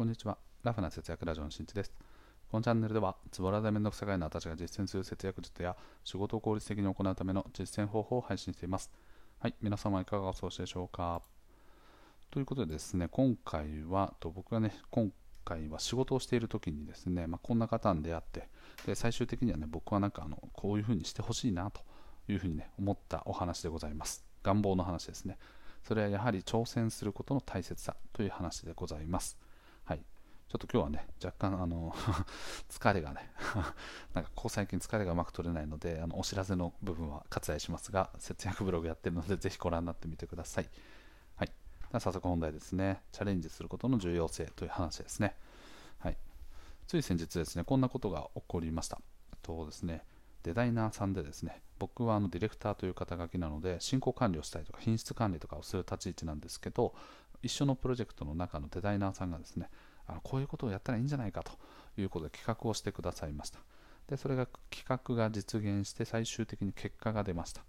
こんにちは。ラフな節約ラジオのしんちです。このチャンネルでは、ズボラでめんどくさがいの私が実践する節約術や仕事を効率的に行うための実践方法を配信しています。はい、皆様いかがお過ごしでしょうか？ということでですね、今回は、と僕がね、今回は仕事をしている時にですね、まあ、こんな方に出会って、で最終的にはね、僕はなんかあのこういうふうにしてほしいなというふうにね、思ったお話でございます。願望の話ですね。それはやはり挑戦することの大切さという話でございます。ちょっと今日はね、若干あの 疲れがね なんかここ最近疲れがうまく取れないので、あのお知らせの部分は割愛しますが、節約ブログやってるので、ぜひご覧になってみてください。はい。では早速本題ですね。チャレンジすることの重要性という話ですね。はい。つい先日ですね、こんなことが起こりました。とですね、デザイナーさんでですね、僕はあのディレクターという肩書きなので、進行管理をしたりとか、品質管理とかをする立ち位置なんですけど、一緒のプロジェクトの中のデザイナーさんがですね、あのこういうことをやったらいいんじゃないかということで企画をしてくださいました。で、それが企画が実現して最終的に結果が出ました。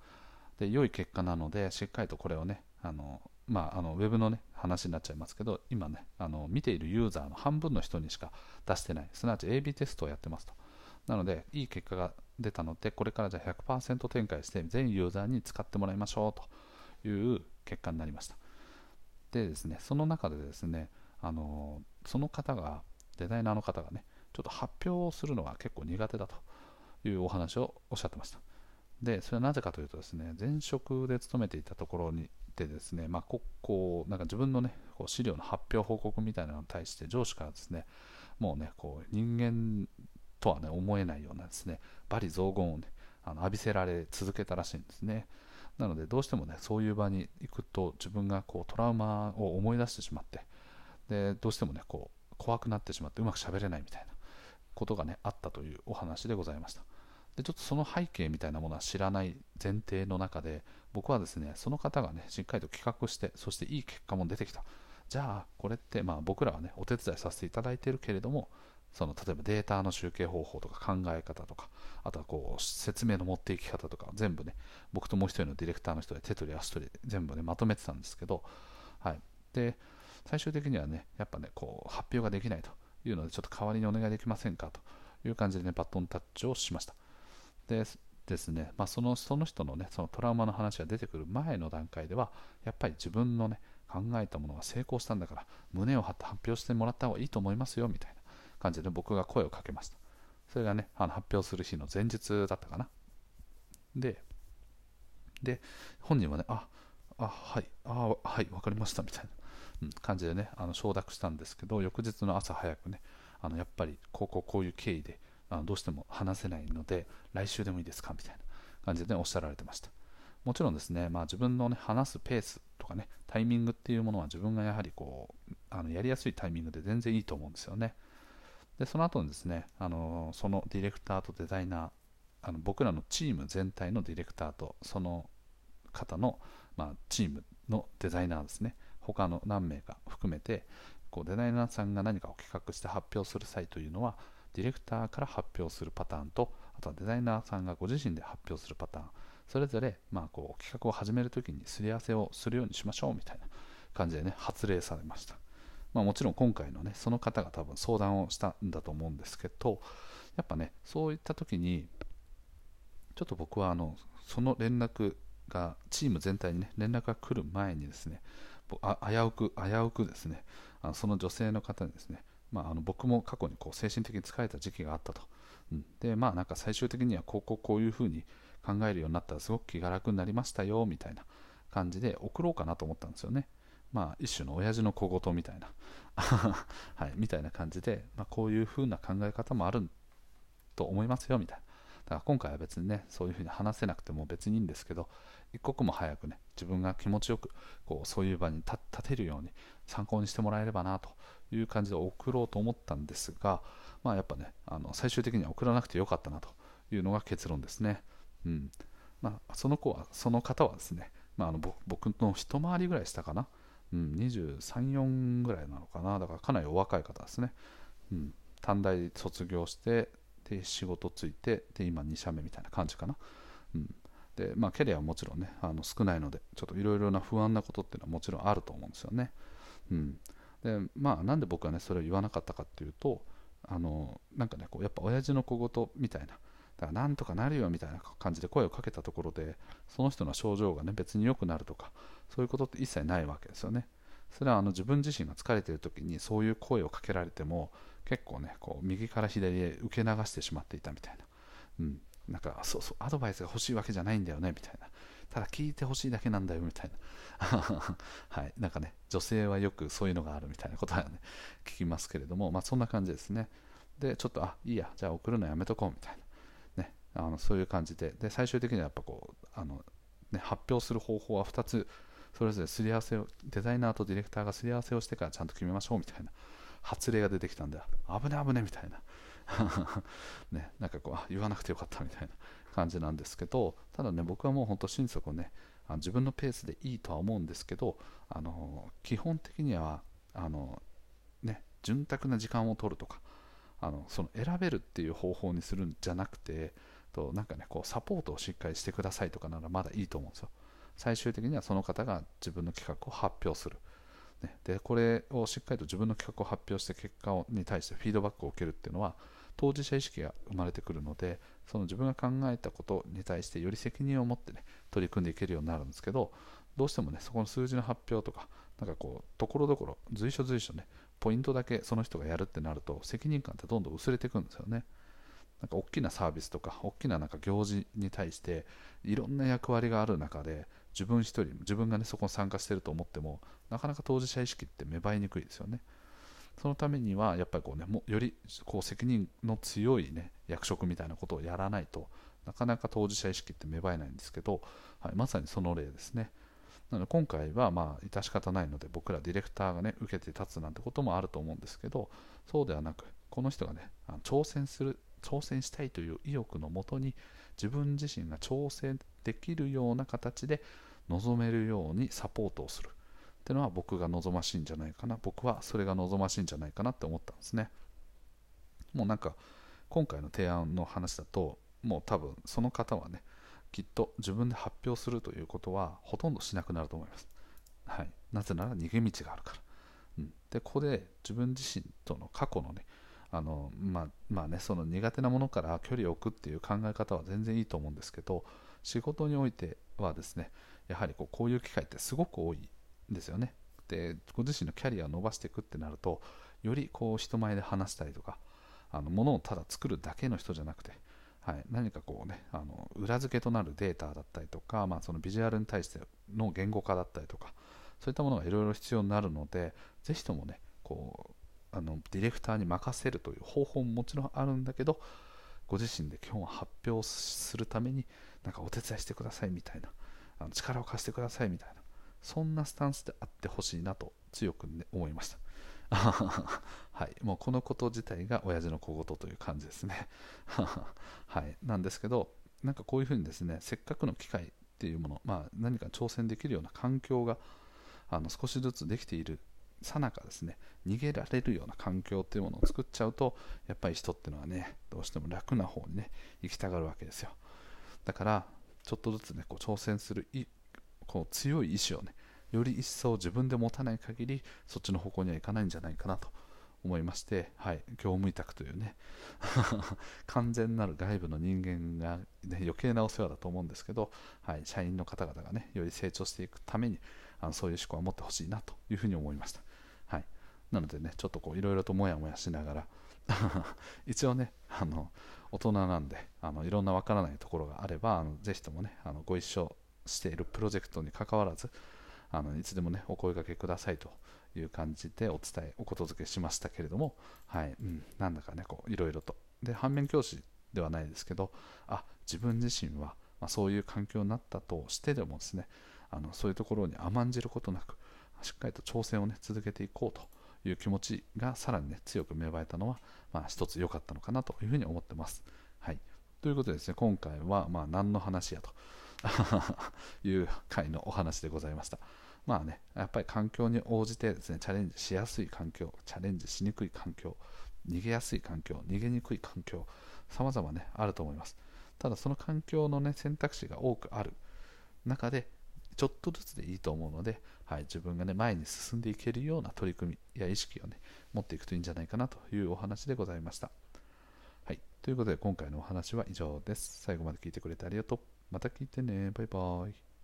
で、良い結果なので、しっかりとこれをね、あのまあ、あのウェブの、ね、話になっちゃいますけど、今ね、あの見ているユーザーの半分の人にしか出してない、すなわち AB テストをやってますと。なので、いい結果が出たので、これからじゃあ100%展開して全ユーザーに使ってもらいましょうという結果になりました。でですね、その中でですね、あのその方が、デザイナーの方がね、ちょっと発表をするのが結構苦手だというお話をおっしゃってました。で、それはなぜかというとですね、前職で勤めていたところにでですね、まあ、ここなんか自分のね、こう資料の発表報告みたいなのに対して上司からですね、もうね、こう人間とはね、思えないようなですね、罵詈雑言をね、あの浴びせられ続けたらしいんですね。なので、どうしてもね、そういう場に行くと、自分がこうトラウマを思い出してしまって、でどうしてもね、こう怖くなってしまって、うまくしゃべれないみたいなことがね、あったというお話でございました。でちょっとその背景みたいなものは知らない前提の中で、僕はですね、その方がね、しっかりと企画して、そしていい結果も出てきた。じゃあ、これって、まあ、僕らはね、お手伝いさせていただいているけれども、その例えばデータの集計方法とか考え方とか、あとはこう説明の持っていき方とか、全部ね、僕ともう一人のディレクターの人で手取り足取り全部ね、まとめてたんですけど、はい。で、最終的にはね、やっぱね、こう発表ができないというので、ちょっと代わりにお願いできませんかという感じでね、バトンタッチをしました。でですね、まあ、そのその人のね、そのトラウマの話が出てくる前の段階では、やっぱり自分のね、考えたものが成功したんだから、胸を張って発表してもらった方がいいと思いますよ、みたいな。感じで僕が声をかけました。それがね、あの発表する日の前日だったかな。で、で、本人はね、あ、あ、はい、あ、はい、わかりました、みたいな、感じでね、あの承諾したんですけど、翌日の朝早くね、あのやっぱりこうこうこういう経緯であのどうしても話せないので、来週でもいいですか？みたいな感じで、ね、おっしゃられてました。もちろんですね、まあ、自分の、ね、話すペースとかね、タイミングっていうものは自分がやはりこうあのやりやすいタイミングで全然いいと思うんですよね。でその後にですねあのそのディレクターとデザイナーあの僕らのチーム全体のディレクターとその方の、まあ、チームのデザイナーですね他の何名か含めてこうデザイナーさんが何かを企画して発表する際というのはディレクターから発表するパターンとあとはデザイナーさんがご自身で発表するパターン。それぞれ、まあ、こう企画を始めるときにすり合わせをするようにしましょうみたいな感じでね発令されました。まあ、もちろん今回のねその方が多分相談をしたんだと思うんですけどやっぱねそういった時にちょっと僕はあのその連絡がチーム全体にね連絡が来る前にですね危うく危うくですね。あのその女性の方にですねまあ、あの僕も過去にこう精神的に疲れた時期があったと、うん、でまあなんか最終的にはこうこうこういうふうに考えるようになった。らすごく気が楽になりましたよみたいな感じで送ろうかなと思ったんですよね。まあ、一種の親父の小言みたいな。はい、みたいな感じで、まあ、こういう風な考え方もあると思いますよみたいな。だから今回は別にね、そういう風に話せなくても別にいいんですけど、一刻も早くね、自分が気持ちよくこうそういう場に立てるように参考にしてもらえればなという感じで送ろうと思ったんですが、まあ、やっぱね、あの最終的には送らなくてよかったなというのが結論ですね。うんまあ、その子は、その方はですね、まあ、あの僕の一回りぐらいしたかな。うん、23、4ぐらいなのかな、だからかなりお若い方ですね。うん、短大卒業して、で仕事ついて、で今2社目みたいな感じかな。うんでまあ、キャリアはもちろんねあの少ないのでちょっといろいろな不安なことっていうのはもちろんあると思うんですよね、うん、でまあなんで僕はねそれを言わなかったかっていうとあのなんかねこうやっぱ親父の小言みたいなだからなんとかなるよみたいな感じで声をかけたところでその人の症状がね別に良くなるとかそういうことって一切ないわけですよね。それはあの自分自身が疲れている時にそういう声をかけられても結構ねこう右から左へ受け流してしまっていたみたいな、うん、なんかそうそうアドバイスが欲しいわけじゃないんだよねみたいな。ただ聞いてほしいだけなんだよみたいな。はい。なんかね女性はよくそういうのがあるみたいなことはね聞きますけれどもまあそんな感じですね。でちょっとあいいやじゃあ送るのやめとこうみたいな。ねあのそういう感じで。で最終的にはやっぱこうあの、ね、発表する方法は2つそれぞれすり合わせをデザイナーとディレクターがすり合わせをしてからちゃんと決めましょうみたいな発令が出てきたんで危ね危ねみたいな。ね、なんかこう言わなくてよかったみたいな感じなんですけどただね僕はもう本当心底ねあ自分のペースでいいとは思うんですけどあの基本的にはあの、ね、潤沢な時間を取るとかあのその選べるっていう方法にするんじゃなくてとなんかねこうサポートをしっかりしてくださいとかならまだいいと思うんですよ。最終的にはその方が自分の企画を発表する。ね、でこれをしっかりと自分の企画を発表して結果をに対してフィードバックを受けるっていうのは当事者意識が生まれてくるのでその自分が考えたことに対してより責任を持ってね取り組んでいけるようになるんですけどどうしてもねそこの数字の発表とかなんかこうところどころ随所随所ねポイントだけその人がやるってなると責任感ってどんどん薄れていくんですよね。なんか大きなサービスとか大きななんか行事に対していろんな役割がある中で自分一人自分がねそこに参加してると思ってもなかなか当事者意識って芽生えにくいですよね。そのためにはやっぱりこうねもよりこう責任の強いね役職みたいなことをやらないとなかなか当事者意識って芽生えないんですけど、はい、まさにその例ですね。なので今回はまあ致し方ないので僕らディレクターがね受けて立つなんてこともあると思うんですけどそうではなくこの人がね挑戦する挑戦したいという意欲のもとに自分自身が挑戦できるような形で臨めるようにサポートをするっていうのは僕が望ましいんじゃないかな。僕はそれが望ましいんじゃないかなって思ったんですね。もうなんか今回の提案の話だともう多分その方はねきっと自分で発表するということはほとんどしなくなると思います、はい、なぜなら逃げ道があるから、うん、でここで自分自身との過去のねあのまあ、まあねその苦手なものから距離を置くっていう考え方は全然いいと思うんですけど仕事においてはですねやはりこうこういう機会ってすごく多いですよね。でご自身のキャリアを伸ばしていくってなるとよりこう人前で話したりとかあの物をただ作るだけの人じゃなくて、はい、何かこうねあの裏付けとなるデータだったりとか、まあ、そのビジュアルに対しての言語化だったりとかそういったものがいろいろ必要になるのでぜひともねこうあのディレクターに任せるという方法ももちろんあるんだけどご自身で基本発表するためになんかお手伝いしてくださいみたいなあの力を貸してくださいみたいなそんなスタンスであってほしいなと強く、ね、思いました。はい、もうこのこと自体が親父の小言という感じですね。はい、なんですけど、なんかこういうふうにですね、せっかくの機会っていうもの、まあ、何か挑戦できるような環境があの少しずつできているさなかですね、逃げられるような環境っていうものを作っちゃうと、やっぱり人っていうのはね、どうしても楽な方にね、行きたがるわけですよ。だから、ちょっとずつね、こう挑戦するいこう強い意志をねより一層自分で持たない限りそっちの方向にはいかないんじゃないかなと思いまして、はい、業務委託というね 完全なる外部の人間が、ね、余計なお世話だと思うんですけど、はい、社員の方々がねより成長していくためにあのそういう思考は持ってほしいなというふうに思いました、なのでねちょっとこういろいろともやもやしながら 一応ねあの大人なんであのいろんなわからないところがあればあのぜひともねあのご一緒しているプロジェクトにかかわらずあのいつでもねお声がけくださいという感じでお伝えおことづけしましたけれども、はいうん、なんだかねこういろいろと。で反面教師ではないですけどあ自分自身は、まあ、そういう環境になったとしてでもですねあのそういうところに甘んじることなくしっかりと挑戦をね続けていこうという気持ちがさらにね強く芽生えたのは、まあ、一つ良かったのかなというふうに思ってます。はい、ということでですね今回はまあ何の話やと いう回のお話でございました。まあね、やっぱり環境に応じてですね、チャレンジしやすい環境、チャレンジしにくい環境、逃げやすい環境、逃げにくい環境、様々ね、あると思います。ただその環境のね、選択肢が多くある中で、ちょっとずつでいいと思うので、はい、自分がね、前に進んでいけるような取り組みや意識をね、持っていくといいんじゃないかなというお話でございました。はい、ということで今回のお話は以上です。最後まで聞いてくれてありがとう。また聞いてね。バイバイ。